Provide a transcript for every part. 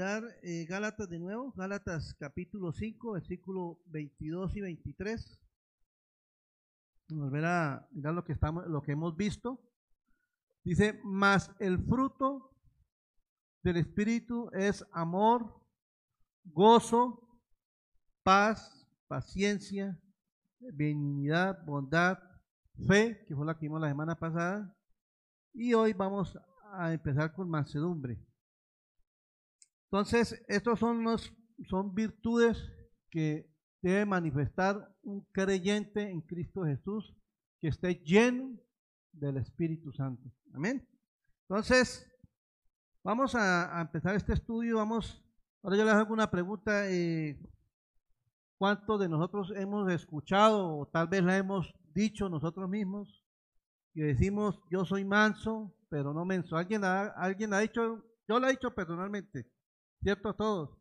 eh, Gálatas de nuevo, Gálatas capítulo 5, versículo 22 y 23. Volver a mirar lo que, estamos, lo que hemos visto. Dice, mas el fruto del Espíritu es amor, gozo, paz, paciencia, benignidad, bondad, fe, que fue la que vimos la semana pasada. Y hoy vamos a empezar con mansedumbre. Entonces, estos son, son virtudes que debe manifestar un creyente en Cristo Jesús que esté lleno del Espíritu Santo. Amén. Entonces, vamos a, empezar este estudio. Vamos, ahora yo les hago una pregunta. Eh, ¿Cuántos de nosotros hemos escuchado o tal vez la hemos dicho nosotros mismos? Y decimos, yo soy manso, pero no menso. ¿Alguien ha, alguien ha dicho, yo lo he dicho personalmente, ¿cierto? Todos.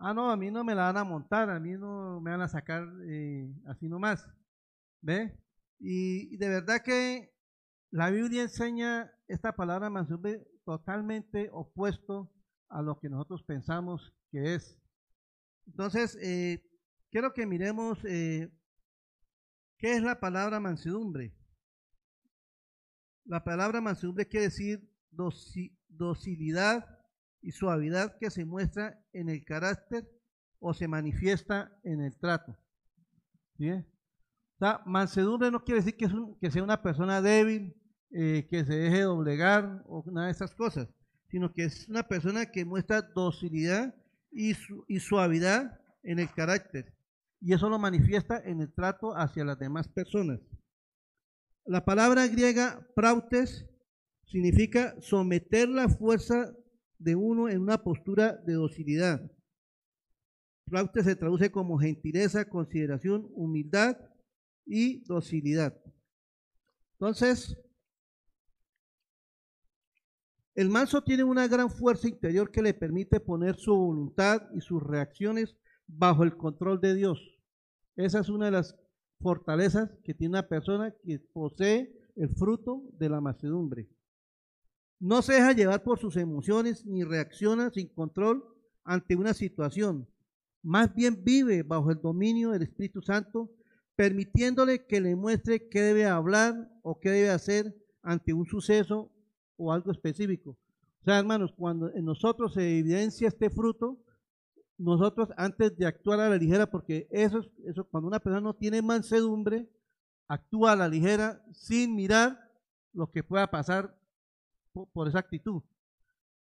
Ah, no, a mí no me la van a montar, a mí no me van a sacar eh, así nomás. ¿Ve? Y, de verdad que la Biblia enseña esta palabra mansedumbre totalmente opuesto a lo que nosotros pensamos que es. Entonces, eh, quiero que miremos eh, qué es la palabra mansedumbre. La palabra mansedumbre quiere decir docilidad y suavidad que se muestra en el carácter o se manifiesta en el trato. ¿Bien? O mansedumbre no quiere decir que, es que sea una persona débil, eh, que se deje doblegar o nada de esas cosas, sino que es una persona que muestra docilidad y, y suavidad en el carácter. Y eso lo manifiesta en el trato hacia las demás personas. La palabra griega prautes significa someter la fuerza de uno en una postura de docilidad. Prautes se traduce como gentileza, consideración, humildad y docilidad. Entonces, el manso tiene una gran fuerza interior que le permite poner su voluntad y sus reacciones bajo el control de Dios. Esa es una de las fortalezas que tiene una persona que posee el fruto de la macedumbre. No se deja llevar por sus emociones ni reacciona sin control ante una situación. Más bien vive bajo el dominio del Espíritu Santo, permitiéndole que le muestre qué debe hablar o qué debe hacer ante un suceso o algo específico. O sea, hermanos, cuando en nosotros se evidencia este fruto, nosotros antes de actuar a la ligera, porque eso, eso cuando una persona no tiene mansedumbre, actúa a la ligera sin mirar lo que pueda pasar por, esa actitud.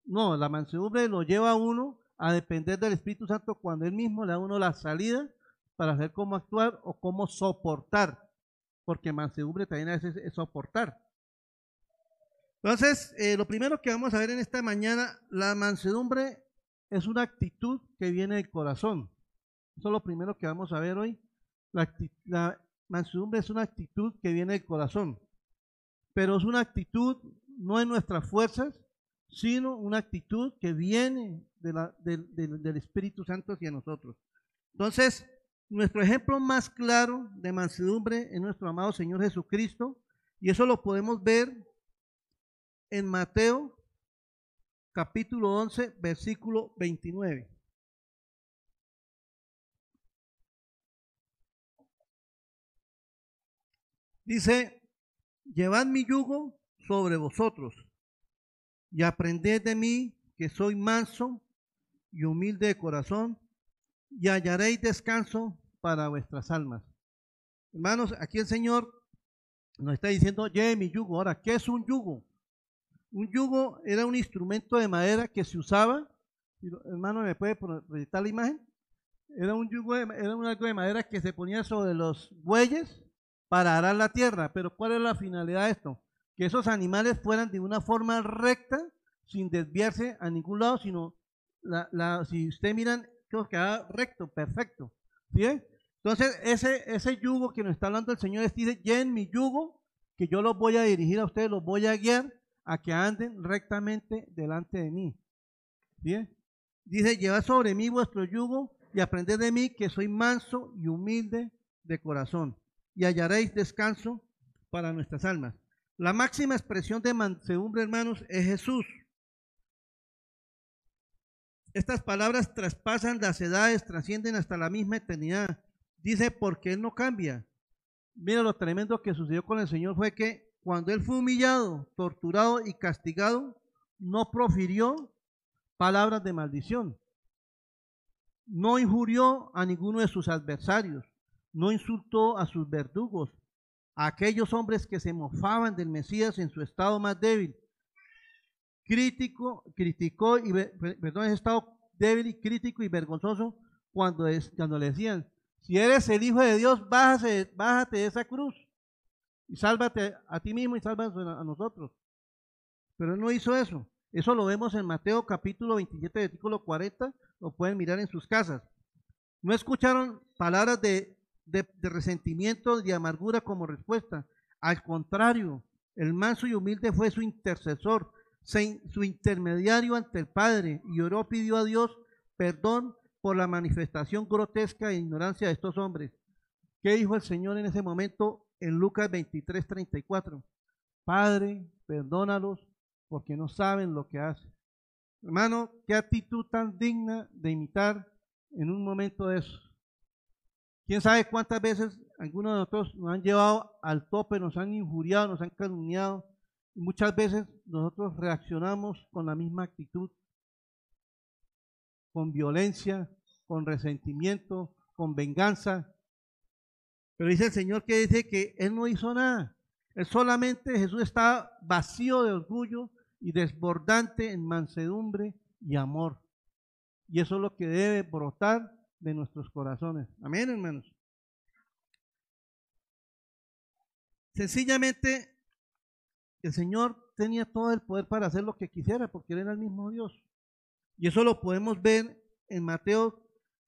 No, la mansedumbre lo lleva a uno a depender del Espíritu Santo cuando él mismo le da uno la salida para saber cómo actuar o cómo soportar, porque mansedumbre también a veces es soportar. Entonces, eh, lo primero que vamos a ver en esta mañana, la mansedumbre es una actitud que viene del corazón. Eso es lo primero que vamos a ver hoy. La, la mansedumbre es una actitud que viene del corazón, pero es una actitud no en nuestras fuerzas, sino una actitud que viene del Espíritu Santo hacia nosotros. Entonces, nuestro ejemplo más claro de mansedumbre es nuestro amado Señor Jesucristo, y eso lo podemos ver en Mateo capítulo 11, versículo 29. Dice, llevad mi yugo sobre vosotros y aprended de mí que soy manso y humilde de corazón y hallaréis descanso para vuestras almas. Hermanos, aquí el Señor nos está diciendo, lleve mi yugo. Ahora, ¿qué es un yugo? Un yugo era un instrumento de madera que se usaba, hermano, ¿me puede proyectar la imagen? Era un yugo, era un algo de madera que se ponía sobre los bueyes para arar la tierra. Pero ¿cuál es la finalidad de esto? Que esos animales fueran de una forma recta, sin desviarse a ningún lado, sino, la, si ustedes miran, que queda recto, perfecto. ¿Bien? Entonces, ese, ese yugo que nos está hablando el Señor es, dice, en mi yugo, que yo los voy a dirigir a ustedes, los voy a guiar a que anden rectamente delante de mí. Bien. Dice, llevad sobre mí vuestro yugo y aprended de mí que soy manso y humilde de corazón, y hallaréis descanso para nuestras almas. La máxima expresión de mansedumbre, hermanos, es Jesús. Estas palabras traspasan las edades, trascienden hasta la misma eternidad. Dice, porque Él no cambia. Mira lo tremendo que sucedió con el Señor fue que cuando Él fue humillado, torturado y castigado, no profirió palabras de maldición. No injurió a ninguno de sus adversarios. No insultó a sus verdugos, aquellos hombres que se mofaban del Mesías en su estado más débil. Crítico, criticó y, perdón, ese estado débil y crítico y vergonzoso cuando, es, cuando le decían, si eres el Hijo de Dios, bájate, bájate de esa cruz y sálvate a ti mismo y sálvate a nosotros. Pero no hizo eso. Eso lo vemos en Mateo capítulo 27, versículo 40, lo pueden mirar en sus casas. No escucharon palabras de, de, de resentimiento, de amargura como respuesta. Al contrario, el manso y humilde fue su intercesor, su intermediario ante el Padre, y oró, pidió a Dios perdón por la manifestación grotesca e ignorancia de estos hombres. ¿Qué dijo el Señor en ese momento en Lucas 23, 34? Padre, perdónalos porque no saben lo que hacen. Hermano, qué actitud tan digna de imitar en un momento de eso. ¿Quién sabe cuántas veces algunos de nosotros nos han llevado al tope, nos han injuriado, nos han calumniado? Y muchas veces nosotros reaccionamos con la misma actitud, con violencia, con resentimiento, con venganza. Pero dice el Señor que dice que Él no hizo nada. Él solamente, Jesús estaba vacío de orgullo y desbordante en mansedumbre y amor. Y eso es lo que debe brotar de nuestros corazones. Amén, hermanos. Sencillamente, el Señor tenía todo el poder para hacer lo que quisiera, porque Él era el mismo Dios. Y eso lo podemos ver en Mateo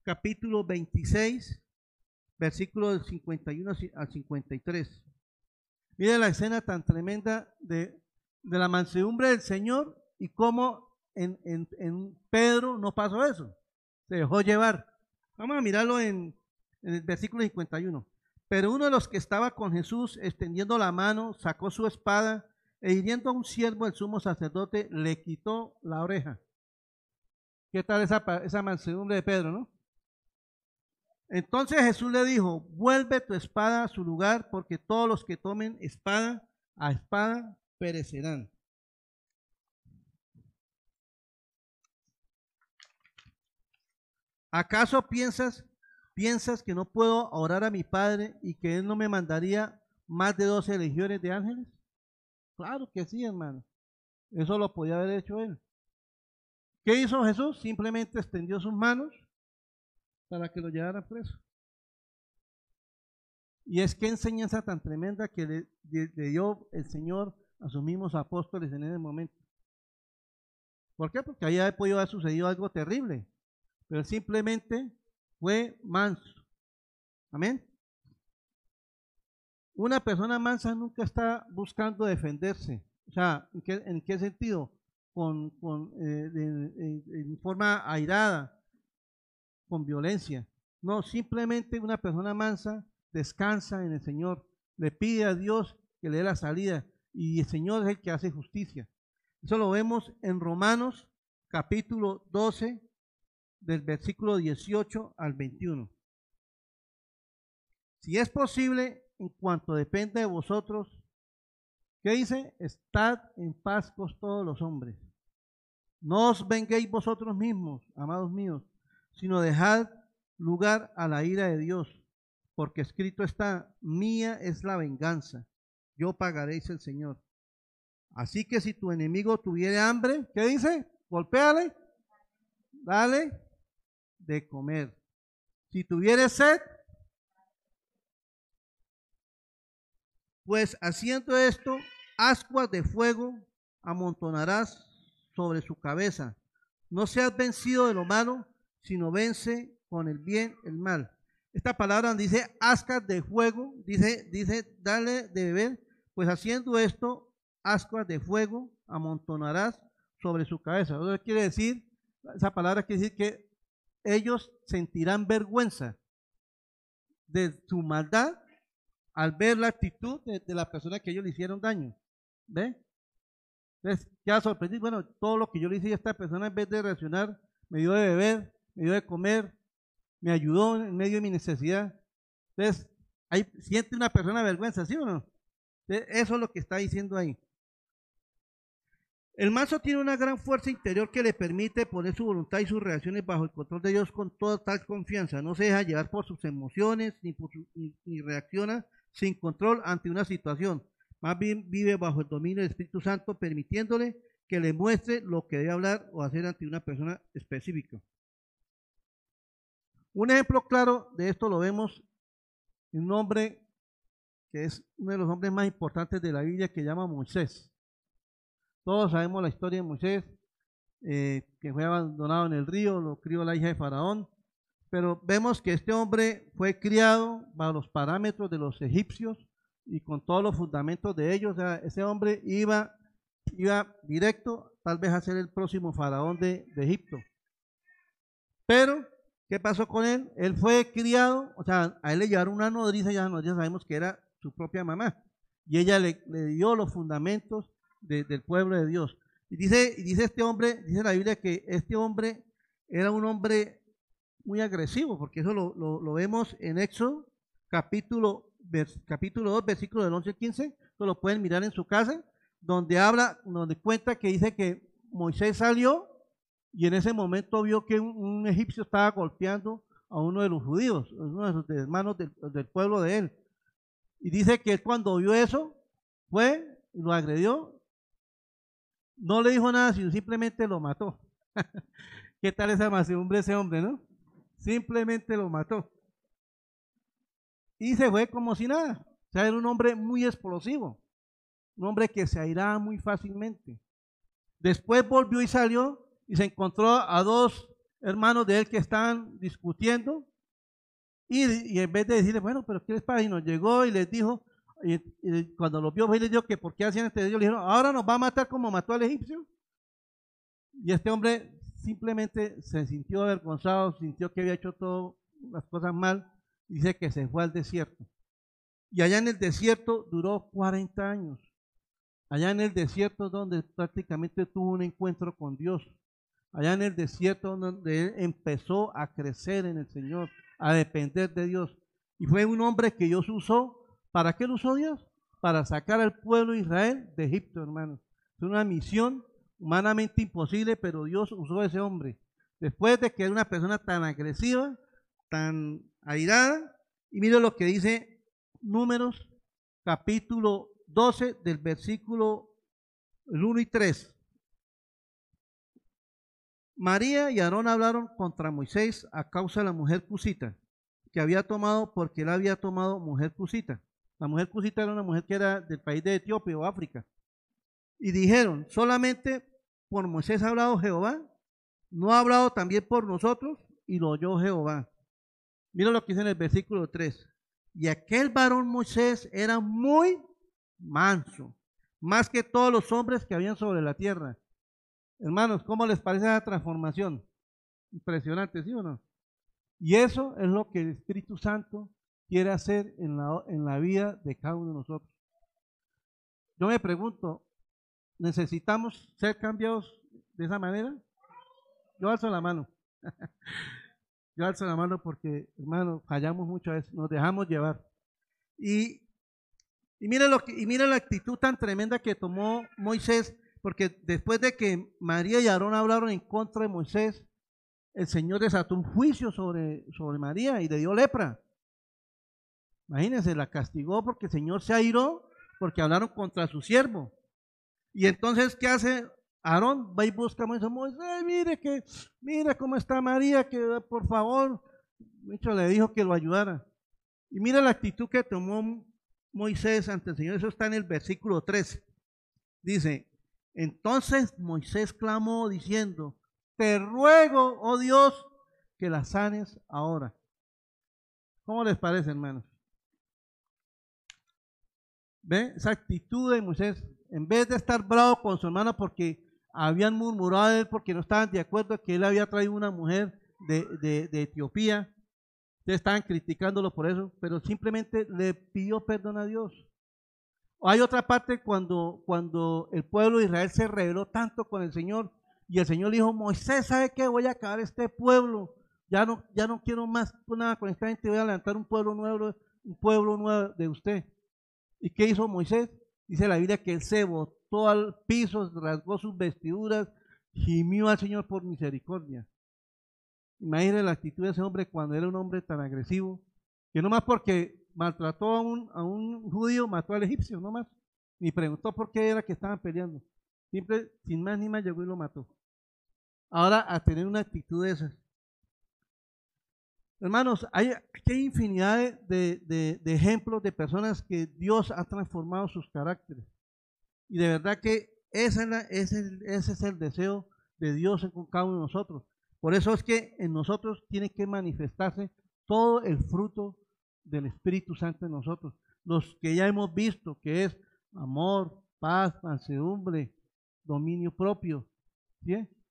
capítulo 26, versículos del 51 al 53. Mire la escena tan tremenda de, la mansedumbre del Señor y cómo en, en, Pedro no pasó eso. Se dejó llevar. Vamos a mirarlo en, el versículo 51. Pero uno de los que estaba con Jesús, extendiendo la mano, sacó su espada e hiriendo a un siervo del sumo sacerdote, le quitó la oreja. ¿Qué tal esa, esa mansedumbre de Pedro, no? Entonces Jesús le dijo, vuelve tu espada a su lugar, porque todos los que tomen espada a espada perecerán. ¿Acaso piensas, piensas que no puedo orar a mi Padre y que Él no me mandaría más de doce legiones de ángeles? Claro que sí, hermano. Eso lo podía haber hecho Él. ¿Qué hizo Jesús? Simplemente extendió sus manos para que lo llevara preso. Y es que enseñanza tan tremenda que le, dio el Señor a sus mismos apóstoles en ese momento. ¿Por qué? Porque ahí podido haber sucedido algo terrible, pero simplemente fue manso. Amén. Una persona mansa nunca está buscando defenderse. O sea, ¿en qué, sentido? Con, con eh, en forma airada, con violencia. No, simplemente una persona mansa descansa en el Señor, le pide a Dios que le dé la salida y el Señor es el que hace justicia. Eso lo vemos en Romanos capítulo 12 del versículo 18 al 21. Si es posible, en cuanto depende de vosotros, ¿qué dice? Estad en paz con todos los hombres. No os venguéis vosotros mismos, amados míos, sino dejad lugar a la ira de Dios, porque escrito está, mía es la venganza, yo pagaréis el Señor. Así que si tu enemigo tuviere hambre, ¿qué dice? Golpéale, dale de comer. Si tuviere sed, pues haciendo esto, ascuas de fuego amontonarás sobre su cabeza. No seas vencido de lo malo, sino vence con el bien el mal. Esta palabra dice ascuas de fuego, dice, dice, dale de beber, pues haciendo esto, ascuas de fuego amontonarás sobre su cabeza. Eso quiere decir, esa palabra quiere decir que ellos sentirán vergüenza de su maldad al ver la actitud de, la persona que ellos le hicieron daño. ¿Ve? Entonces, ha sorprendido. Bueno, todo lo que yo le hice a esta persona, en vez de reaccionar me dio de beber, me dio de comer, me ayudó en medio de mi necesidad. Entonces, ahí siente una persona vergüenza, ¿sí o no? Eso es lo que está diciendo ahí. El mazo tiene una gran fuerza interior que le permite poner su voluntad y sus reacciones bajo el control de Dios con toda tal confianza. No se deja llevar por sus emociones ni, reacciona sin control ante una situación. Más bien vive bajo el dominio del Espíritu Santo, permitiéndole que le muestre lo que debe hablar o hacer ante una persona específica. Un ejemplo claro de esto lo vemos en un hombre que es uno de los hombres más importantes de la Biblia que llama Moisés. Todos sabemos la historia de Moisés, eh, que fue abandonado en el río, lo crió la hija de Faraón, pero vemos que este hombre fue criado bajo los parámetros de los egipcios y con todos los fundamentos de ellos. O sea, ese hombre iba, iba directo tal vez a ser el próximo faraón de, Egipto. Pero, ¿qué pasó con él? Él fue criado, o sea, a él le llevaron una nodriza, ya nodriza sabemos que era su propia mamá, y ella le dio los fundamentos del pueblo de Dios. Y dice, dice este hombre, dice la Biblia que este hombre era un hombre muy agresivo, porque eso lo, lo, vemos en Éxodo capítulo, capítulo 2, versículo del 11 al 15, eso lo pueden mirar en su casa, donde habla, donde cuenta que dice que Moisés salió y en ese momento vio que un, egipcio estaba golpeando a uno de los judíos, uno de sus hermanos del, pueblo de él. Y dice que cuando vio eso, fue, lo agredió no le dijo nada, sino simplemente lo mató. ¿Qué tal esa masedumbre ese hombre, no? Simplemente lo mató. Y se fue como si nada. O sea, era un hombre muy explosivo. Un hombre que se airaba muy fácilmente. Después volvió y salió y se encontró a dos hermanos de él que estaban discutiendo. Y, en vez de decirle, bueno, pero ¿qué les pasa? Y nos llegó y les dijo, y, cuando lo vio, le dijo que por qué hacían este Dios, le dijeron, ahora nos va a matar como mató al egipcio. Y este hombre simplemente se sintió avergonzado, sintió que había hecho todas las cosas mal, dice que se fue al desierto. Y allá en el desierto duró 40 años. Allá en el desierto donde prácticamente tuvo un encuentro con Dios. Allá en el desierto donde él empezó a crecer en el Señor, a depender de Dios. Y fue un hombre que Dios usó ¿Para qué lo usó Dios? Para sacar al pueblo de Israel de Egipto, hermanos. Es una misión humanamente imposible, pero Dios usó a ese hombre. Después de que era una persona tan agresiva, tan airada, y mire lo que dice Números capítulo 12 del versículo 1 y 3. María y Aarón hablaron contra Moisés a causa de la mujer cusita que había tomado porque él había tomado mujer cusita. La mujer cusita era una mujer que era del país de Etiopía o África. Y dijeron, solamente por Moisés ha hablado Jehová, no ha hablado también por nosotros, y lo oyó Jehová. Mira lo que dice en el versículo 3. Y aquel varón Moisés era muy manso, más que todos los hombres que habían sobre la tierra. Hermanos, ¿cómo les parece esa transformación? Impresionante, ¿sí o no? Y eso es lo que el Espíritu Santo quiere hacer en la, en la vida de cada uno de nosotros. Yo me pregunto, ¿necesitamos ser cambiados de esa manera? Yo alzo la mano. Yo alzo la mano porque, hermano, fallamos muchas veces, nos dejamos llevar. Y, y mira lo que, y mira la actitud tan tremenda que tomó Moisés, porque después de que María y Aarón hablaron en contra de Moisés, el Señor desató un juicio sobre, sobre María y le dio lepra. Imagínense, la castigó porque el Señor se airó porque hablaron contra su siervo. Y entonces, ¿qué hace Aarón? Va y busca a Moisés. mire que, mira cómo está María, que por favor, mucho le dijo que lo ayudara. Y mira la actitud que tomó Moisés ante el Señor. Eso está en el versículo 13. Dice, entonces Moisés clamó diciendo, te ruego, oh Dios, que la sanes ahora. ¿Cómo les parece, hermanos? ¿Ve? Esa actitud de Moisés, en vez de estar bravo con su hermano porque habían murmurado de él porque no estaban de acuerdo que él había traído una mujer de, Etiopía, ustedes estaban criticándolo por eso, pero simplemente le pidió perdón a Dios. Hay otra parte cuando, cuando el pueblo de Israel se rebeló tanto con el Señor Y el Señor dijo, Moisés, ¿sabe qué? Voy a acabar este pueblo. Ya no, ya no quiero más nada con esta gente, voy a levantar un pueblo nuevo, un pueblo nuevo de usted. ¿Y qué hizo Moisés? Dice la Biblia que él se botó al piso, rasgó sus vestiduras, gimió al Señor por misericordia. Imagínese la actitud de ese hombre cuando era un hombre tan agresivo, que no más porque maltrató a un, a un judío, mató al egipcio, no más. Ni preguntó por qué era que estaban peleando. Siempre, sin más ni más, llegó y lo mató. Ahora, a tener una actitud de esas. Hermanos, hay, hay infinidad de, ejemplos de personas que Dios ha transformado sus caracteres. Y de verdad que ese, es el deseo de Dios en cada uno de nosotros. Por eso es que en nosotros tiene que manifestarse todo el fruto del Espíritu Santo en nosotros. Los que ya hemos visto, que es amor, paz, mansedumbre, dominio propio.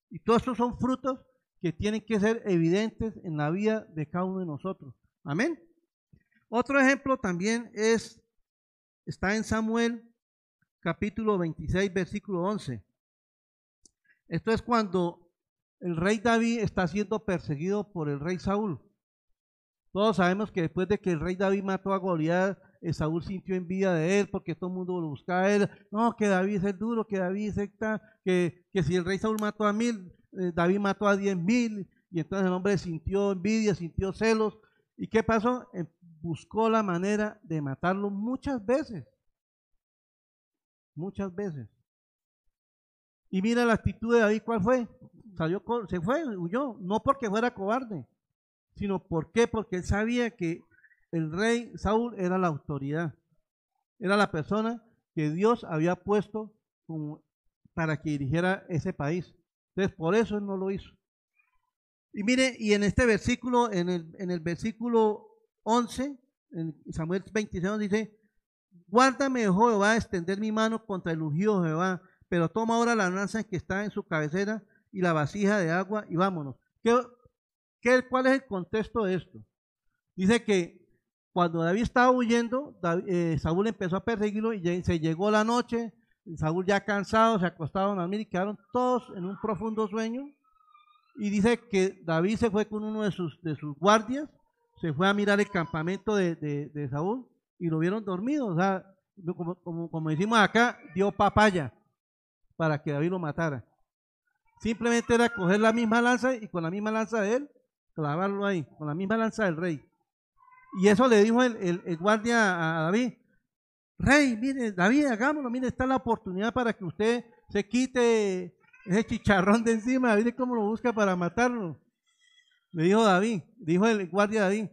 Y todos estos son frutos que tienen que ser evidentes en la vida de cada uno de nosotros. Amén. Otro ejemplo también es, está en Samuel capítulo 26, versículo 11. Esto es cuando el rey David está siendo perseguido por el rey Saúl. Todos sabemos que después de que el rey David mató a Goliat, Saúl sintió envidia de él porque todo el mundo lo buscaba a él. No, que David es el duro, que David es secta, que, que si el rey Saúl mató a mil, eh, David mató a diez mil. Y entonces el hombre sintió envidia, sintió celos. ¿Y qué pasó? Eh, buscó la manera de matarlo muchas veces. Muchas veces. Y mira la actitud de David, ¿cuál fue? Salió, se fue, huyó. No porque fuera cobarde, sino ¿por qué? Porque él sabía que el rey Saúl era la autoridad, era la persona que Dios había puesto para que dirigiera ese país. Entonces, por eso él no lo hizo. Y mire, y en este versículo, en el, en el versículo 11, en Samuel 26, dice, guárdame, Jehová, a extender mi mano contra el ungido Jehová, pero toma ahora la lanza que está en su cabecera y la vasija de agua y vámonos. ¿Qué, qué, cuál es el contexto de esto? Dice que cuando David estaba huyendo, eh, Saúl empezó a perseguirlo y se llegó la noche. Saúl ya cansado, se acostaron a dormir y quedaron todos en un profundo sueño. Y dice que David se fue con uno de sus, de sus guardias, se fue a mirar el campamento de, Saúl y lo vieron dormido. O sea, como, como, como decimos acá, dio papaya para que David lo matara. Simplemente era coger la misma lanza y con la misma lanza de él, clavarlo ahí, con la misma lanza del rey. Y eso le dijo el, guardia a David. Rey, mire, David, hagámoslo, mire, está la oportunidad para que usted se quite ese chicharrón de encima. Mire cómo lo busca para matarlo. Le dijo David, dijo el guardia David.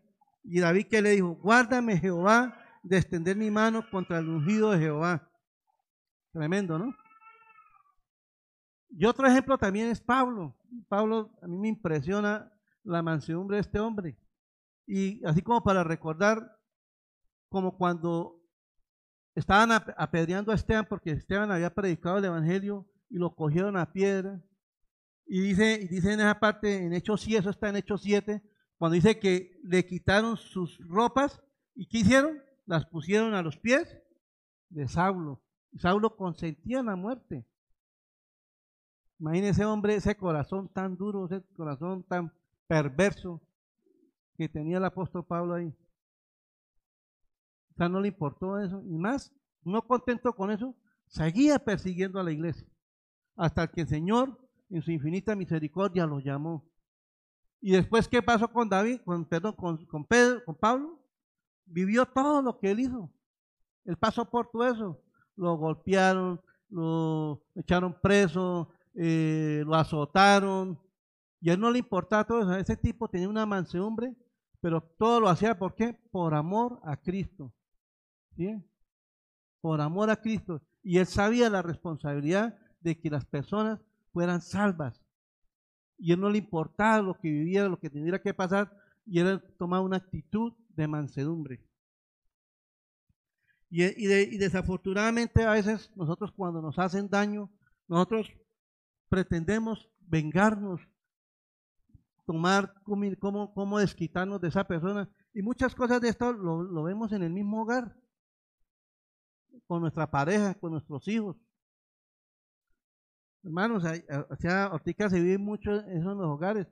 Y David que le dijo, guárdame Jehová de extender mi mano contra el ungido de Jehová. Tremendo, ¿no? Y otro ejemplo también es Pablo. Pablo, a mí me impresiona la mansedumbre de este hombre. Y así como para recordar, como cuando estaban apedreando a Esteban, porque Esteban había predicado el Evangelio y lo cogieron a piedra. Y dice, y dice en esa parte, en Hechos 7, eso está en Hechos 7, cuando dice que le quitaron sus ropas y ¿qué hicieron? Las pusieron a los pies de Saulo. Saulo consentía en la muerte. Imagínese ese hombre, ese corazón tan duro, ese corazón tan perverso que tenía el apóstol Pablo ahí. No le importó eso. Y más, no contento con eso, seguía persiguiendo a la iglesia. Hasta que el Señor, en su infinita misericordia, lo llamó. Y después, ¿qué pasó con David? Con, perdón, con, con Pedro, con Pablo. Vivió todo lo que él hizo. Él pasó por todo eso. Lo golpearon, lo echaron preso, eh, lo azotaron. Y a él no le importaba todo eso. Ese tipo tenía una mansedumbre pero todo lo hacía ¿por qué? Por amor a Cristo. Por amor a Cristo. Y él sabía la responsabilidad de que las personas fueran salvas. Y él no le importaba lo que viviera, lo que tuviera que pasar, y él tomaba una actitud de mansedumbre. Y, y desafortunadamente a veces nosotros cuando nos hacen daño, nosotros pretendemos vengarnos tomar, cómo, cómo desquitarnos de esa persona. Y muchas cosas de esto lo vemos en el mismo hogar, con nuestra pareja, con nuestros hijos. Hermanos, o sea, ahorita se vive mucho eso en los hogares.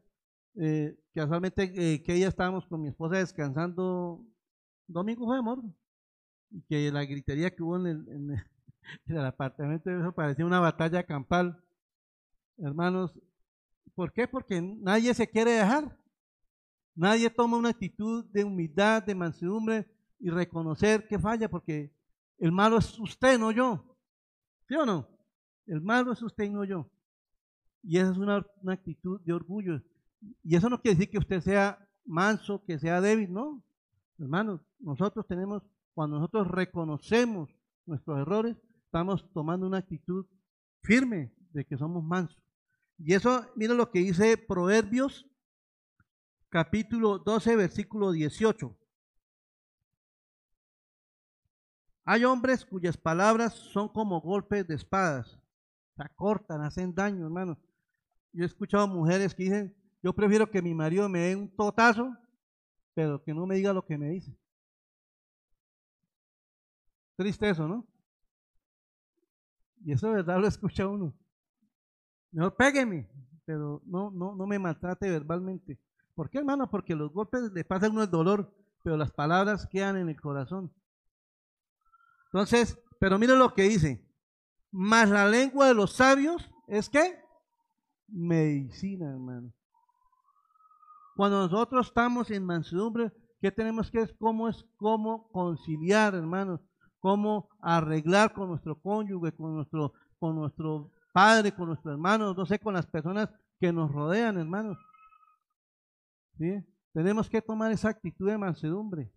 Eh, casualmente, eh, que ella estábamos con mi esposa descansando, domingo fue amor, y que la gritería que hubo en el, en el, apartamento, eso parecía una batalla campal. Hermanos, ¿por qué? Porque nadie se quiere dejar. Nadie toma una actitud de humildad, de mansedumbre y reconocer que falla, porque el malo es usted, no yo. ¿Sí o no? El malo es usted y no yo. Y esa es una, actitud de orgullo. Y eso no quiere decir que usted sea manso, que sea débil, no. Hermanos, nosotros tenemos, cuando nosotros reconocemos nuestros errores, estamos tomando una actitud firme de que somos mansos. Y eso, mira lo que dice Proverbios, capítulo 12, versículo 18. Hay hombres cuyas palabras son como golpes de espadas. Se cortan, hacen daño, hermano. Yo he escuchado mujeres que dicen, yo prefiero que mi marido me dé un totazo, pero que no me diga lo que me dice. Triste eso, ¿no? Y eso de verdad lo escucha uno. Mejor pégueme, pero no, no, no me maltrate verbalmente. ¿Por qué, hermano? Porque los golpes le pasan uno el dolor, pero las palabras quedan en el corazón. Entonces, pero mire lo que dice. Más la lengua de los sabios es que medicina, hermano. Cuando nosotros estamos en mansedumbre, ¿qué tenemos que es cómo es cómo conciliar, hermanos? Cómo arreglar con nuestro cónyuge, con nuestro con nuestro padre, con nuestros hermanos, no sé, con las personas que nos rodean, hermanos. ¿Sí? Tenemos que tomar esa actitud de mansedumbre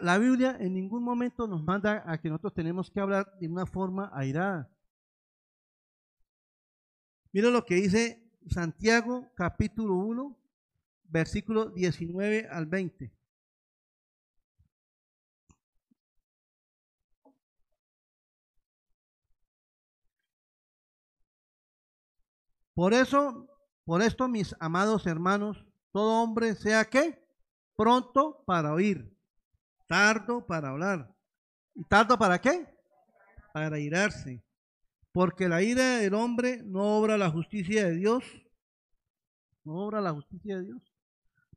la Biblia en ningún momento nos manda a que nosotros tenemos que hablar de una forma airada. Mira lo que dice Santiago capítulo 1, versículo 19 al 20. Por eso, por esto, mis amados hermanos, todo hombre sea que pronto para oír tardo para hablar. ¿Y tardo para qué? Para irarse. Porque la ira del hombre no obra la justicia de Dios. No obra la justicia de Dios.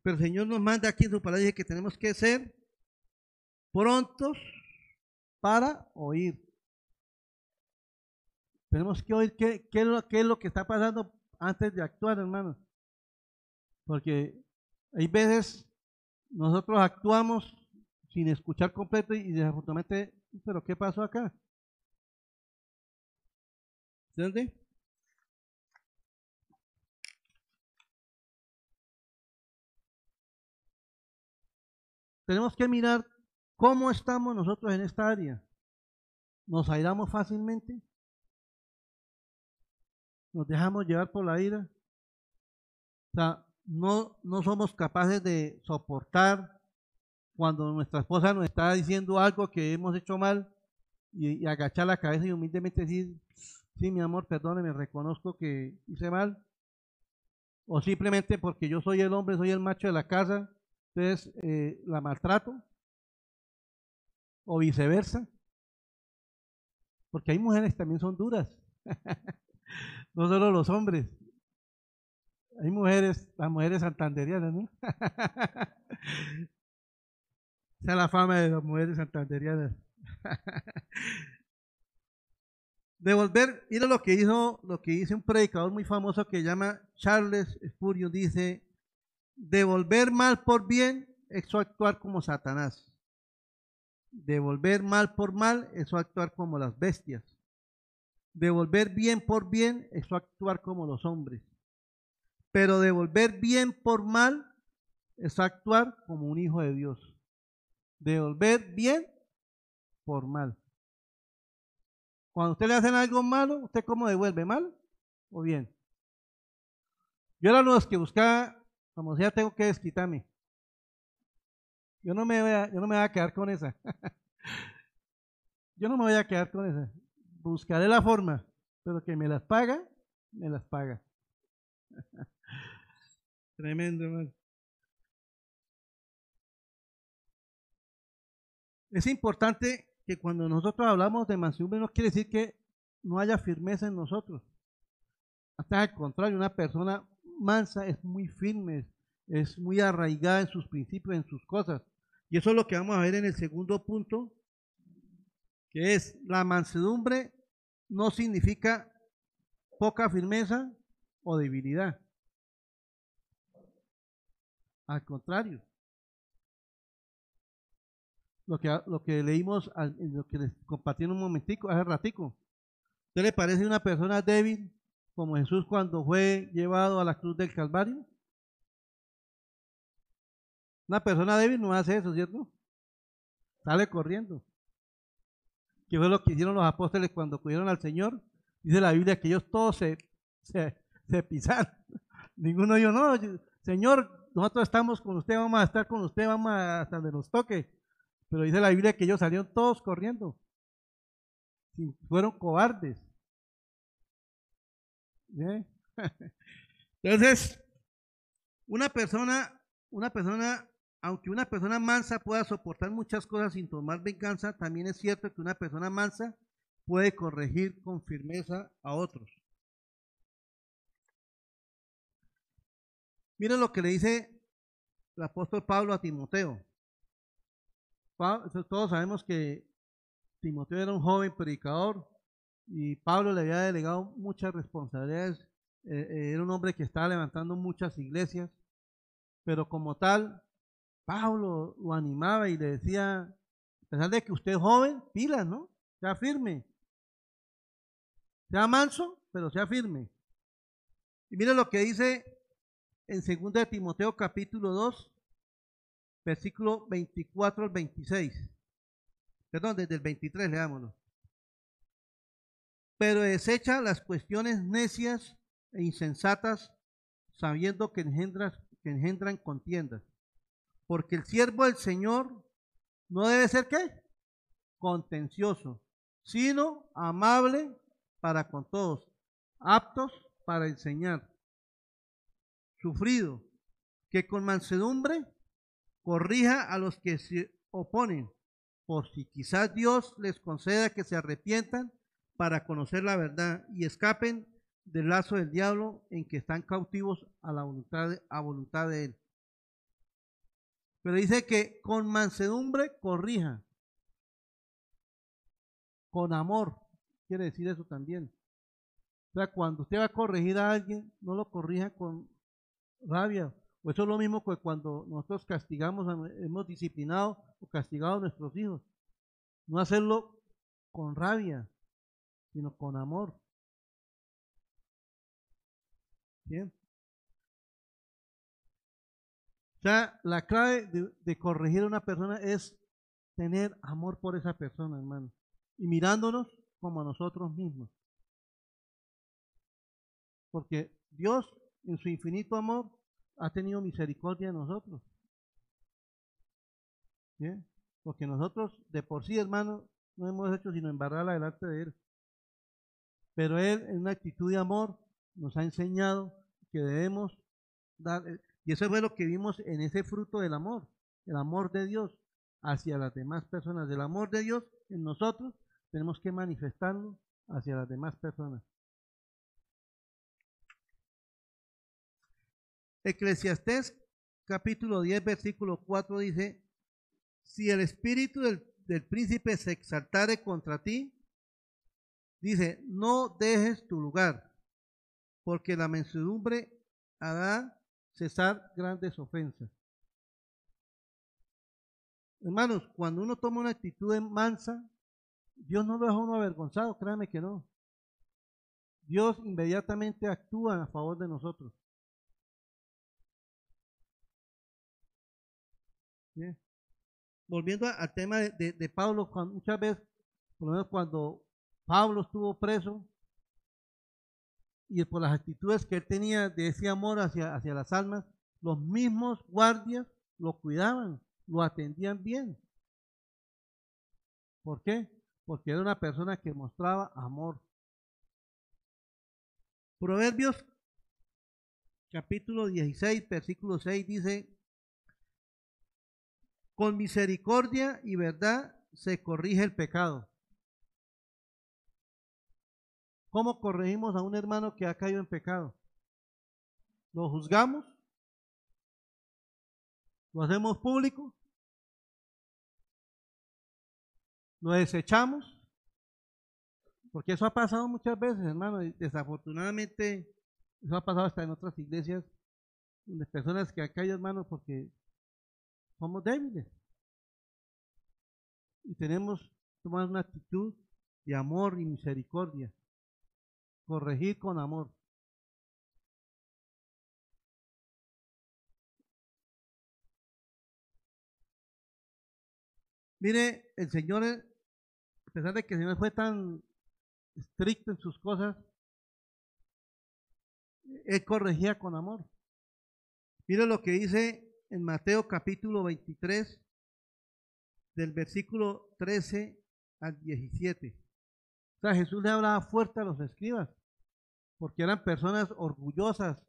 Pero el Señor nos manda aquí en su palabra que tenemos que ser prontos para oír. Tenemos que oír qué, es lo, qué es lo que está pasando antes de actuar, hermanos. Porque hay veces nosotros actuamos sin escuchar completo y desafortunadamente, pero ¿qué pasó acá? ¿Entiende? Tenemos que mirar cómo estamos nosotros en esta área. ¿Nos airamos fácilmente? ¿Nos dejamos llevar por la ira? O sea, no, no somos capaces de soportar cuando nuestra esposa nos está diciendo algo que hemos hecho mal y, agachar la cabeza y humildemente decir, sí, mi amor, perdóneme, reconozco que hice mal. O simplemente porque yo soy el hombre, soy el macho de la casa, entonces eh, la maltrato. O viceversa. Porque hay mujeres que también son duras. no solo los hombres. Hay mujeres, las mujeres santanderianas, ¿no? Esa es la fama de las mujeres santanderianas. Devolver, mira lo que hizo, lo que dice un predicador muy famoso que llama Charles Spurgeon, dice, devolver mal por bien, eso actuar como Satanás. Devolver mal por mal, eso actuar como las bestias. Devolver bien por bien, eso actuar como los hombres. Pero devolver bien por mal, es actuar como un hijo de Dios devolver bien por mal. Cuando usted le hacen algo malo, ¿usted cómo devuelve? ¿Mal o bien? Yo era los que buscaba, como sea, tengo que desquitarme. Yo no me voy a, yo no me voy a quedar con esa. yo no me voy a quedar con esa. Buscaré la forma, pero que me las paga, me las paga. Tremendo, hermano. Es importante que cuando nosotros hablamos de mansedumbre no quiere decir que no haya firmeza en nosotros. Hasta al contrario, una persona mansa es muy firme, es muy arraigada en sus principios, en sus cosas. Y eso es lo que vamos a ver en el segundo punto, que es la mansedumbre no significa poca firmeza o debilidad. Al contrario. Lo que, lo que leímos, lo que les compartí en un momentico, hace ratico. ¿Usted le parece una persona débil como Jesús cuando fue llevado a la cruz del Calvario? Una persona débil no hace eso, ¿cierto? Sale corriendo. ¿Qué fue lo que hicieron los apóstoles cuando acudieron al Señor? Dice la Biblia que ellos todos se, se, pisaron. Ninguno dijo, no, Señor, nosotros estamos con usted, vamos a estar con usted, vamos hasta donde nos toque. Pero dice la Biblia que ellos salieron todos corriendo. Fueron cobardes. Entonces, una persona, una persona aunque una persona mansa pueda soportar muchas cosas sin tomar venganza, también es cierto que una persona mansa puede corregir con firmeza a otros. Miren lo que le dice el apóstol Pablo a Timoteo. Todos sabemos que Timoteo era un joven predicador y Pablo le había delegado muchas responsabilidades. Eh, eh, era un hombre que estaba levantando muchas iglesias, pero como tal, Pablo lo animaba y le decía, a pesar de que usted es joven, pila, ¿no? Sea firme. Sea manso, pero sea firme. Y mire lo que dice en 2 de Timoteo capítulo 2, versículo 24 al 26. Perdón, desde el 23, leámoslo. Pero desecha las cuestiones necias e insensatas, sabiendo que, que engendran contiendas porque el siervo del Señor no debe ser qué? Contencioso, sino amable para con todos, aptos para enseñar, sufrido, que con mansedumbre corrija a los que se oponen, por si quizás Dios les conceda que se arrepientan para conocer la verdad y escapen del lazo del diablo en que están cautivos a la voluntad a voluntad de él. Pero dice que con mansedumbre corrija. Con amor. Quiere decir eso también. O sea, cuando usted va a corregir a alguien, no lo corrija con rabia. O eso es lo mismo que cuando nosotros castigamos, hemos disciplinado o castigado a nuestros hijos. No hacerlo con rabia, sino con amor. ¿Bien? O sea, la clave de, corregir a una persona es tener amor por esa persona, hermano. Y mirándonos como a nosotros mismos. Porque Dios, en su infinito amor, ha tenido misericordia de nosotros. Porque nosotros, de por sí, hermano, no hemos hecho sino embarrarla delante de Él. Pero Él, en una actitud de amor, nos ha enseñado que debemos dar, y eso fue lo que vimos en ese fruto del amor, el amor de Dios hacia las demás personas. El amor de Dios en nosotros tenemos que manifestarlo hacia las demás personas. Eclesiastés capítulo 10 versículo 4 dice, si el espíritu del, del príncipe se exaltare contra ti, dice, no dejes tu lugar, porque la mensedumbre hará cesar grandes ofensas. Hermanos, cuando uno toma una actitud mansa, Dios no lo deja uno avergonzado, créame que no. Dios inmediatamente actúa a favor de nosotros. Volviendo al tema de, Pablo, muchas veces, por lo menos cuando Pablo estuvo preso, y por las actitudes que él tenía de ese amor hacia, hacia las almas, los mismos guardias lo cuidaban, lo atendían bien. ¿Por qué? Porque era una persona que mostraba amor. Proverbios capítulo 16, versículo 6 dice, con misericordia y verdad se corrige el pecado. ¿Cómo corregimos a un hermano que ha caído en pecado? ¿Lo juzgamos? ¿Lo hacemos público? ¿Lo desechamos? Porque eso ha pasado muchas veces, hermano. desafortunadamente, eso ha pasado hasta en otras iglesias, donde personas que han caído, hermano, porque somos débiles. Y tenemos que tomar una actitud de amor y misericordia. Corregir con amor. Mire, el Señor, a pesar de que el Señor fue tan estricto en sus cosas, Él corregía con amor. Mire lo que dice en Mateo capítulo 23, del versículo 13 al 17. O sea, Jesús le hablaba fuerte a los escribas, porque eran personas orgullosas.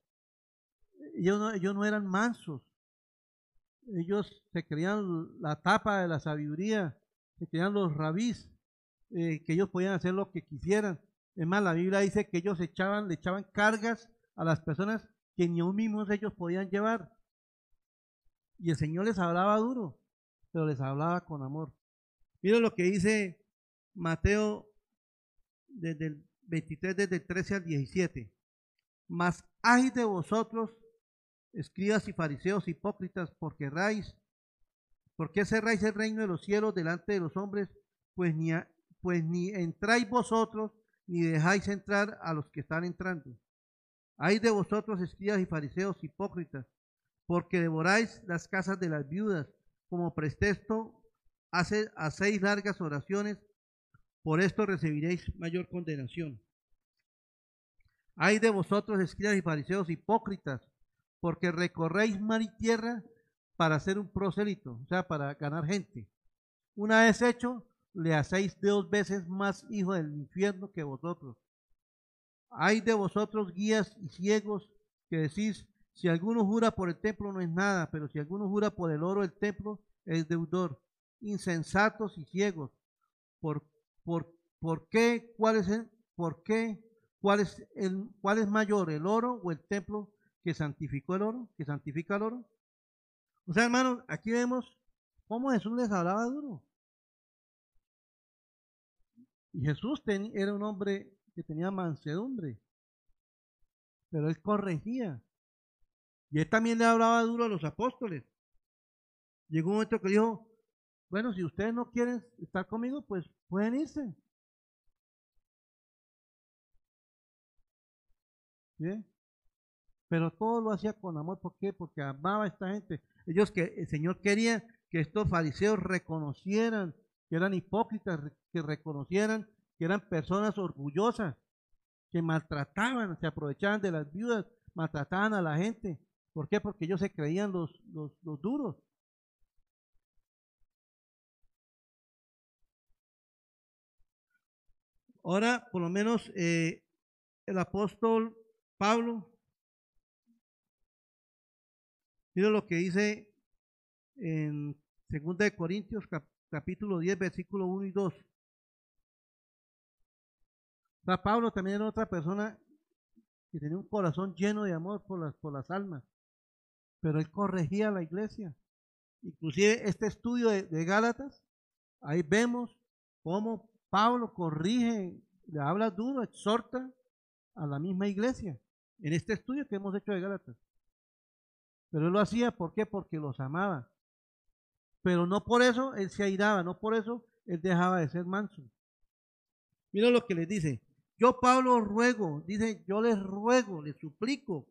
Ellos no, ellos no eran mansos. Ellos se creían la tapa de la sabiduría, se creían los rabís, eh, que ellos podían hacer lo que quisieran. Es más, la Biblia dice que ellos echaban, le echaban cargas a las personas que ni aún mismos ellos podían llevar. Y el Señor les hablaba duro, pero les hablaba con amor. Miren lo que dice Mateo desde el 23, desde el 13 al 17. Mas hay de vosotros, escribas y fariseos hipócritas, porque erráis, porque cerráis el reino de los cielos delante de los hombres, pues ni, pues ni entráis vosotros, ni dejáis entrar a los que están entrando. Hay de vosotros, escribas y fariseos hipócritas, porque devoráis las casas de las viudas, como pretexto hace, hacéis largas oraciones, por esto recibiréis mayor condenación. Hay de vosotros, escribas y fariseos hipócritas, porque recorréis mar y tierra para ser un prosélito, o sea, para ganar gente. Una vez hecho, le hacéis dos veces más hijo del infierno que vosotros. Hay de vosotros guías y ciegos que decís, si alguno jura por el templo no es nada, pero si alguno jura por el oro del templo es deudor. Insensatos y ciegos. ¿Por, qué? ¿Cuál es el, por qué? ¿Cuál es, el, ¿Cuál es mayor, el oro o el templo que santificó el oro, que santifica el oro. O sea, hermanos, aquí vemos cómo Jesús les hablaba duro. Y Jesús era un hombre que tenía mansedumbre, pero él corregía. Y él también le hablaba duro a los apóstoles. Llegó un momento que dijo, bueno, si ustedes no quieren estar conmigo, pues pueden irse. Pero todo lo hacía con amor. ¿Por qué? Porque amaba a esta gente. Ellos que el Señor quería que estos fariseos reconocieran que eran hipócritas, que reconocieran que eran personas orgullosas, que maltrataban, se aprovechaban de las viudas, maltrataban a la gente. ¿Por qué? Porque ellos se creían los, los, duros. Ahora, por lo menos, eh, el apóstol Pablo Mira lo que dice en 2 de Corintios capítulo 10 versículo 1 y 2. Pablo también era otra persona que tenía un corazón lleno de amor por las, por las almas, pero él corregía a la iglesia. Inclusive este estudio de, de Gálatas, ahí vemos cómo Pablo corrige, le habla duro, exhorta a la misma iglesia, en este estudio que hemos hecho de Gálatas. Pero él lo hacía, ¿por qué? Porque los amaba. Pero no por eso él se airaba, no por eso él dejaba de ser manso. Mira lo que les dice. Yo, Pablo, ruego, dice, yo les ruego, les suplico,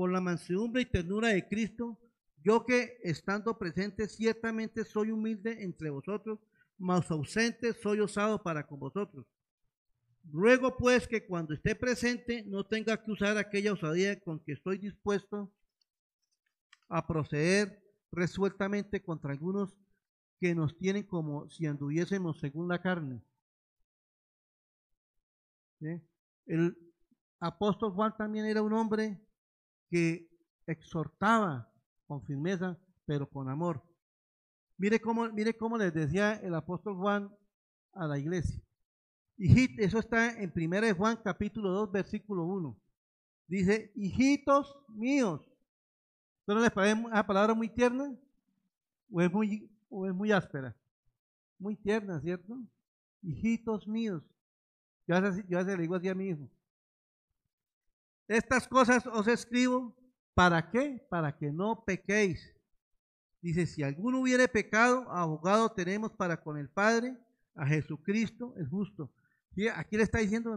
por la mansedumbre y ternura de Cristo, yo que estando presente ciertamente soy humilde entre vosotros, mas ausente soy osado para con vosotros. Ruego pues que cuando esté presente no tenga que usar aquella osadía con que estoy dispuesto a proceder resueltamente contra algunos que nos tienen como si anduviésemos según la carne. El apóstol Juan también era un hombre que exhortaba con firmeza, pero con amor. Mire cómo, mire cómo les decía el apóstol Juan a la iglesia. Hijit, eso está en 1 Juan capítulo 2, versículo 1. Dice, hijitos míos. ¿No les parece una palabra muy tierna? ¿O es muy, o es muy áspera? Muy tierna, ¿cierto? Hijitos míos. Yo a yo le digo así a mi hijo. Estas cosas os escribo, ¿para qué? Para que no pequéis. Dice, si alguno hubiere pecado, abogado tenemos para con el Padre, a Jesucristo el justo. Aquí le está diciendo,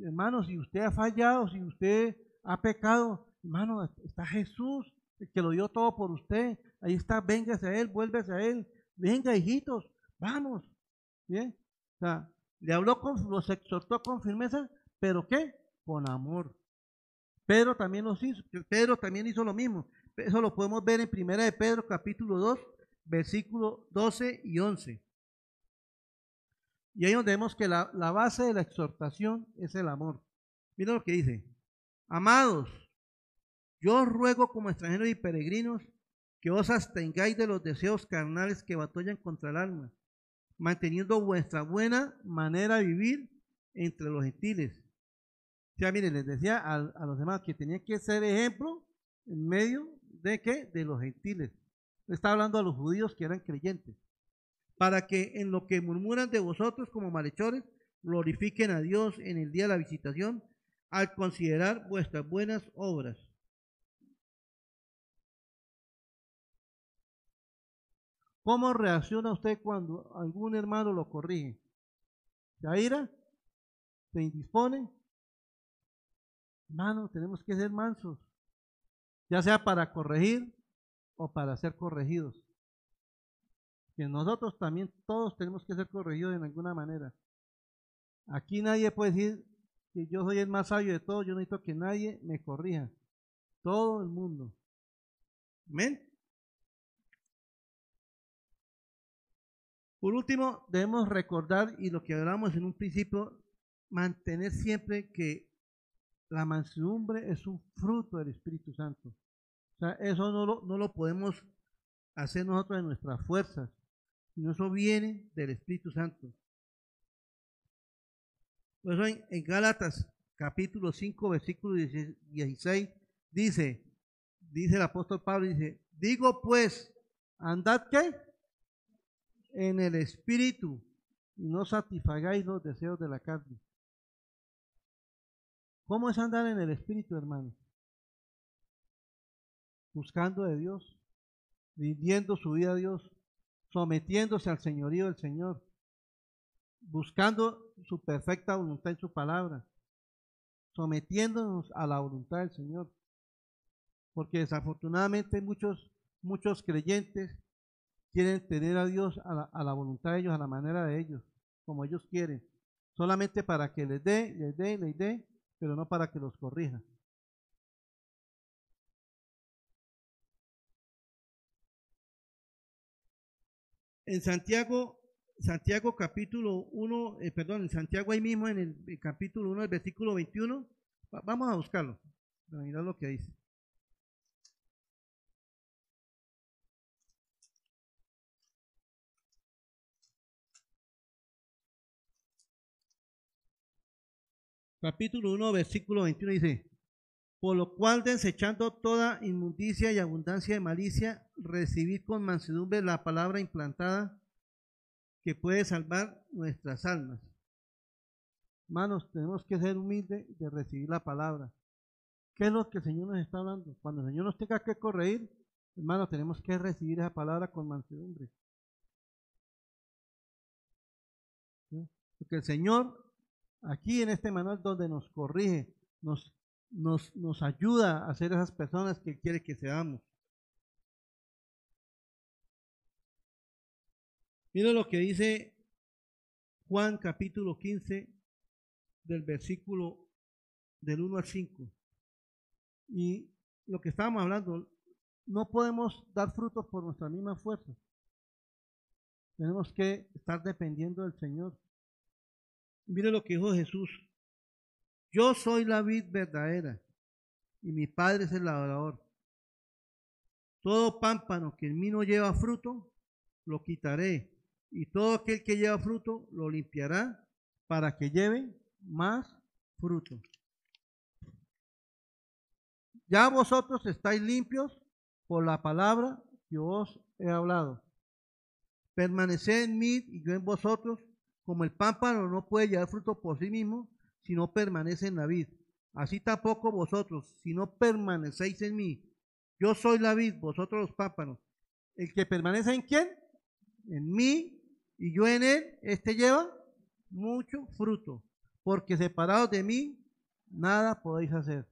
hermano, si usted ha fallado, si usted ha pecado, hermano, está Jesús, el que lo dio todo por usted. Ahí está, véngase a Él, vuélvese a Él. Venga, hijitos, vamos. ¿Bien? O sea, le habló con, los exhortó con firmeza, pero ¿qué? Con amor. Pedro también los hizo, Pedro también hizo lo mismo. Eso lo podemos ver en Primera de Pedro, capítulo 2, versículo 12 y 11. Y ahí donde vemos que la, la base de la exhortación es el amor. Mira lo que dice. Amados, yo ruego como extranjeros y peregrinos que os abstengáis de los deseos carnales que batallan contra el alma, manteniendo vuestra buena manera de vivir entre los gentiles. Sea, miren, les decía a, a los demás que tenían que ser ejemplo en medio de qué? De los gentiles. Está hablando a los judíos que eran creyentes para que en lo que murmuran de vosotros como malhechores, glorifiquen a Dios en el día de la visitación al considerar vuestras buenas obras. ¿Cómo reacciona usted cuando algún hermano lo corrige? ¿Se aira? ¿Se indispone? Hermano, tenemos que ser mansos, ya sea para corregir o para ser corregidos que nosotros también todos tenemos que ser corregidos en alguna manera. Aquí nadie puede decir que yo soy el más sabio de todos, yo necesito que nadie me corrija. Todo el mundo. Amén. Por último, debemos recordar, y lo que hablamos en un principio, mantener siempre que la mansedumbre es un fruto del Espíritu Santo. O sea, eso no lo, no lo podemos hacer nosotros en nuestras fuerzas sino eso viene del Espíritu Santo. Por eso en, Gálatas capítulo 5, versículo 16, dice, dice el apóstol Pablo, dice, digo pues, andad qué? En el Espíritu y no satisfagáis los deseos de la carne. ¿Cómo es andar en el Espíritu, hermano? Buscando de Dios, rindiendo su vida a Dios, sometiéndose al señorío del Señor, buscando su perfecta voluntad en su palabra, sometiéndonos a la voluntad del Señor. Porque desafortunadamente muchos, muchos creyentes quieren tener a Dios a la voluntad de ellos, a la manera de ellos, como ellos quieren, solamente para que les dé, les dé, les dé, pero no para que los corrija. en Santiago, Santiago capítulo 1, eh, perdón, en Santiago ahí mismo en el, capítulo 1, el versículo 21, vamos a buscarlo, para mirar lo que dice. Capítulo 1, versículo 21 dice, por lo cual, desechando toda inmundicia y abundancia de malicia, recibid con mansedumbre la palabra implantada que puede salvar nuestras almas. Hermanos, tenemos que ser humildes de recibir la palabra. ¿Qué es lo que el Señor nos está hablando? Cuando el Señor nos tenga que corregir, hermanos, tenemos que recibir esa palabra con mansedumbre. Porque el Señor, aquí en este manual donde nos corrige, nos nos, nos ayuda a ser esas personas que quiere que seamos. Mira lo que dice Juan capítulo 15 del versículo del 1 al 5. Y lo que estábamos hablando, no podemos dar frutos por nuestra misma fuerza. Tenemos que estar dependiendo del Señor. Mire lo que dijo Jesús yo soy la vid verdadera y mi Padre es el labrador. Todo pámpano que en mí no lleva fruto, lo quitaré, y todo aquel que lleva fruto lo limpiará para que lleve más fruto. Ya vosotros estáis limpios por la palabra que os he hablado. Permaneced en mí y yo en vosotros, como el pámpano no puede llevar fruto por sí mismo, si no permanece en la vid. Así tampoco vosotros, si no permanecéis en mí. Yo soy la vid, vosotros los pámpanos. El que permanece en quién? En mí y yo en él, este lleva mucho fruto, porque separados de mí, nada podéis hacer.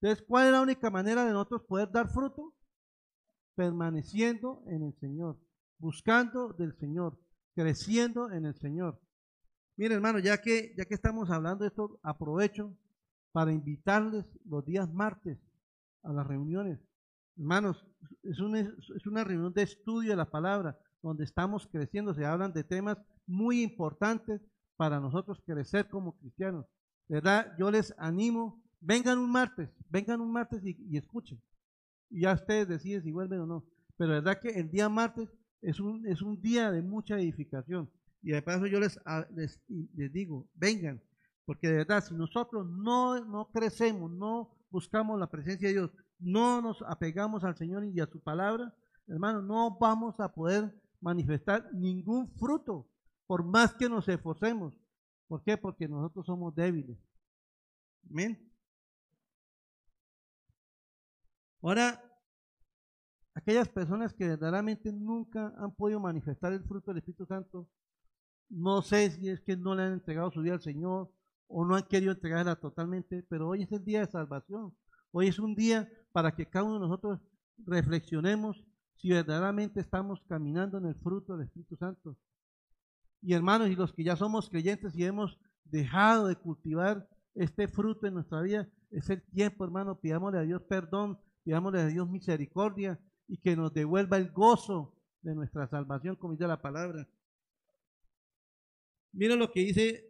Entonces, ¿cuál es la única manera de nosotros poder dar fruto? Permaneciendo en el Señor, buscando del Señor, creciendo en el Señor. Mire, hermano, ya que, ya que estamos hablando de esto, aprovecho para invitarles los días martes a las reuniones. Hermanos, es una, es una reunión de estudio de la palabra, donde estamos creciendo, se hablan de temas muy importantes para nosotros crecer como cristianos. ¿Verdad? Yo les animo, vengan un martes, vengan un martes y, escuchen. Y ya ustedes deciden si vuelven o no. Pero verdad que el día martes es un, es un día de mucha edificación. Y de paso yo les, les, les digo, vengan, porque de verdad, si nosotros no, no crecemos, no buscamos la presencia de Dios, no nos apegamos al Señor y a su palabra, hermano, no vamos a poder manifestar ningún fruto, por más que nos esforcemos. ¿Por qué? Porque nosotros somos débiles. Amén. Ahora, aquellas personas que verdaderamente nunca han podido manifestar el fruto del Espíritu Santo, no sé si es que no le han entregado su vida al Señor o no han querido entregarla totalmente, pero hoy es el día de salvación. Hoy es un día para que cada uno de nosotros reflexionemos si verdaderamente estamos caminando en el fruto del Espíritu Santo. Y hermanos, y los que ya somos creyentes y hemos dejado de cultivar este fruto en nuestra vida, es el tiempo, hermano, pidámosle a Dios perdón, pidámosle a Dios misericordia y que nos devuelva el gozo de nuestra salvación, como dice la palabra. Mira lo que dice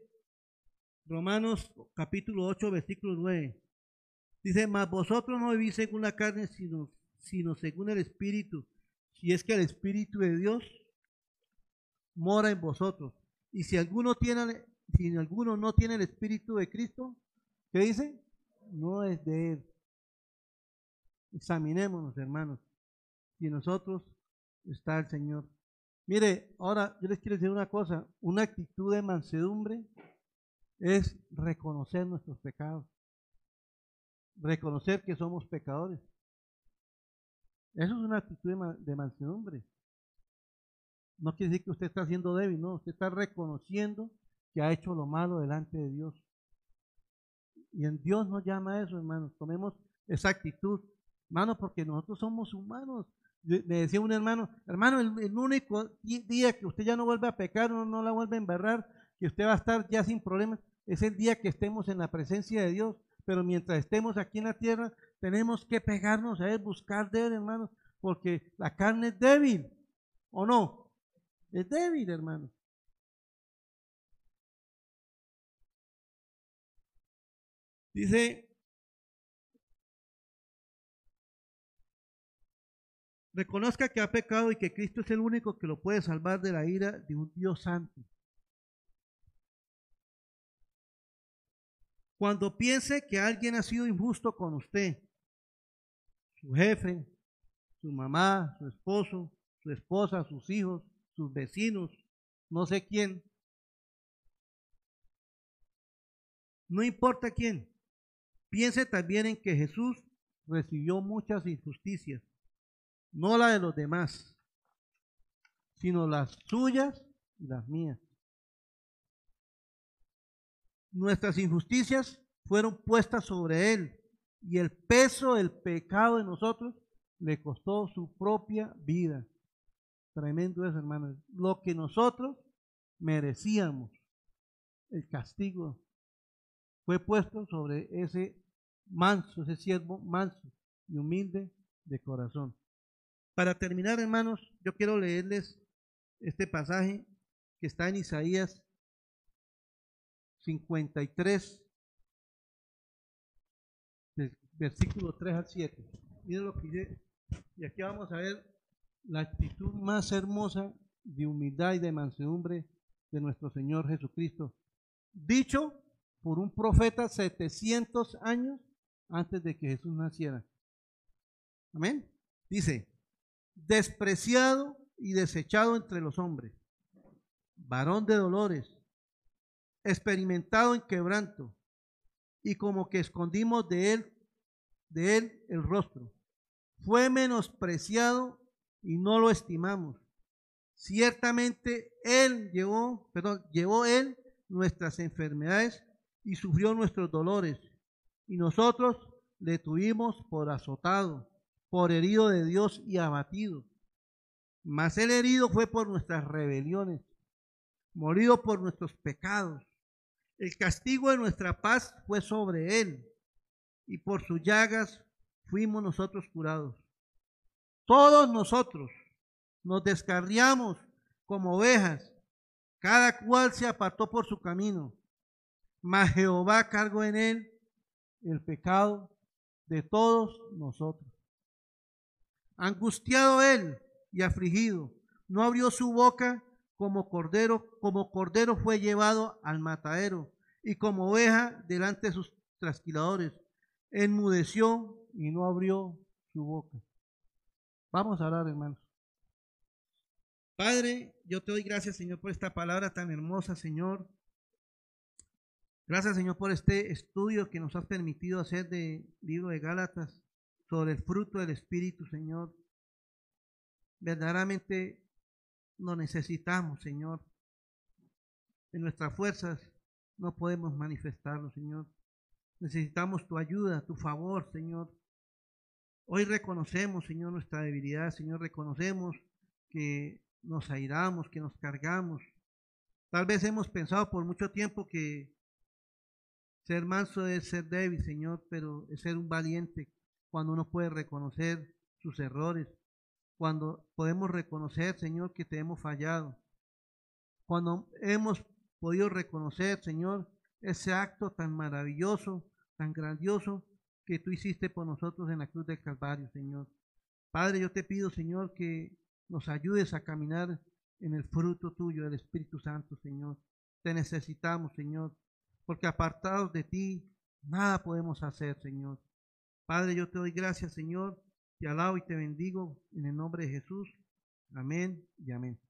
Romanos capítulo 8, versículo 9. Dice, mas vosotros no vivís según la carne, sino, sino según el Espíritu, si es que el Espíritu de Dios mora en vosotros. Y si alguno tiene, si alguno no tiene el Espíritu de Cristo, ¿qué dice? No es de él. Examinémonos, hermanos. Si nosotros está el Señor. Mire, ahora yo les quiero decir una cosa. Una actitud de mansedumbre es reconocer nuestros pecados. Reconocer que somos pecadores. Eso es una actitud de, mansedumbre. No quiere decir que usted está siendo débil, no, usted está reconociendo que ha hecho lo malo delante de Dios. Y en Dios nos llama a eso, hermanos. Tomemos esa actitud, hermanos, porque nosotros somos humanos. Me decía un hermano, hermano, el, único día que usted ya no vuelve a pecar, no, no la vuelve a embarrar, que usted va a estar ya sin problemas, es el día que estemos en la presencia de Dios. Pero mientras estemos aquí en la tierra, tenemos que pegarnos a Él, buscar de Él, hermanos, porque la carne es débil, ¿o no? Es débil, hermano. Dice, reconozca que ha pecado y que Cristo es el único que lo puede salvar de la ira de un Dios santo. Cuando piense que alguien ha sido injusto con usted, su jefe, su mamá, su esposo, su esposa, sus hijos, sus vecinos, no sé quién. No importa quién. Piense también en que Jesús recibió muchas injusticias, no la de los demás, sino las suyas y las mías. Nuestras injusticias fueron puestas sobre Él y el peso del pecado de nosotros le costó su propia vida. Tremendo eso, hermanos. Lo que nosotros merecíamos, el castigo, fue puesto sobre ese manso, ese siervo manso y humilde de corazón. Para terminar, hermanos, yo quiero leerles este pasaje que está en Isaías 53, versículo 3 al 7. Miren lo que dice. Y aquí vamos a ver la actitud más hermosa de humildad y de mansedumbre de nuestro Señor Jesucristo, dicho por un profeta 700 años antes de que Jesús naciera. Amén. Dice, despreciado y desechado entre los hombres, varón de dolores, experimentado en quebranto, y como que escondimos de él, de él el rostro. Fue menospreciado y no lo estimamos. Ciertamente él llevó, perdón, llevó él nuestras enfermedades y sufrió nuestros dolores. Y nosotros le tuvimos por azotado, por herido de Dios y abatido. Mas el herido fue por nuestras rebeliones, morido por nuestros pecados. El castigo de nuestra paz fue sobre él, y por sus llagas fuimos nosotros curados. Todos nosotros nos descarriamos como ovejas, cada cual se apartó por su camino, mas Jehová cargó en él el pecado de todos nosotros. Angustiado él y afligido, no abrió su boca como cordero, como cordero fue llevado al matadero, y como oveja delante de sus trasquiladores. Enmudeció y no abrió su boca. Vamos a hablar, hermanos. Padre, yo te doy gracias, Señor, por esta palabra tan hermosa, Señor. Gracias, Señor, por este estudio que nos has permitido hacer del libro de Gálatas sobre el fruto del Espíritu, Señor. Verdaderamente lo necesitamos, Señor. En nuestras fuerzas no podemos manifestarlo, Señor. Necesitamos tu ayuda, tu favor, Señor. Hoy reconocemos, Señor, nuestra debilidad, Señor. Reconocemos que nos airamos, que nos cargamos. Tal vez hemos pensado por mucho tiempo que ser manso es ser débil, Señor, pero es ser un valiente cuando uno puede reconocer sus errores, cuando podemos reconocer, Señor, que te hemos fallado, cuando hemos podido reconocer, Señor, ese acto tan maravilloso, tan grandioso que tú hiciste por nosotros en la cruz del Calvario, Señor. Padre, yo te pido, Señor, que nos ayudes a caminar en el fruto tuyo del Espíritu Santo, Señor. Te necesitamos, Señor, porque apartados de ti, nada podemos hacer, Señor. Padre, yo te doy gracias, Señor, te alabo y te bendigo en el nombre de Jesús. Amén y amén.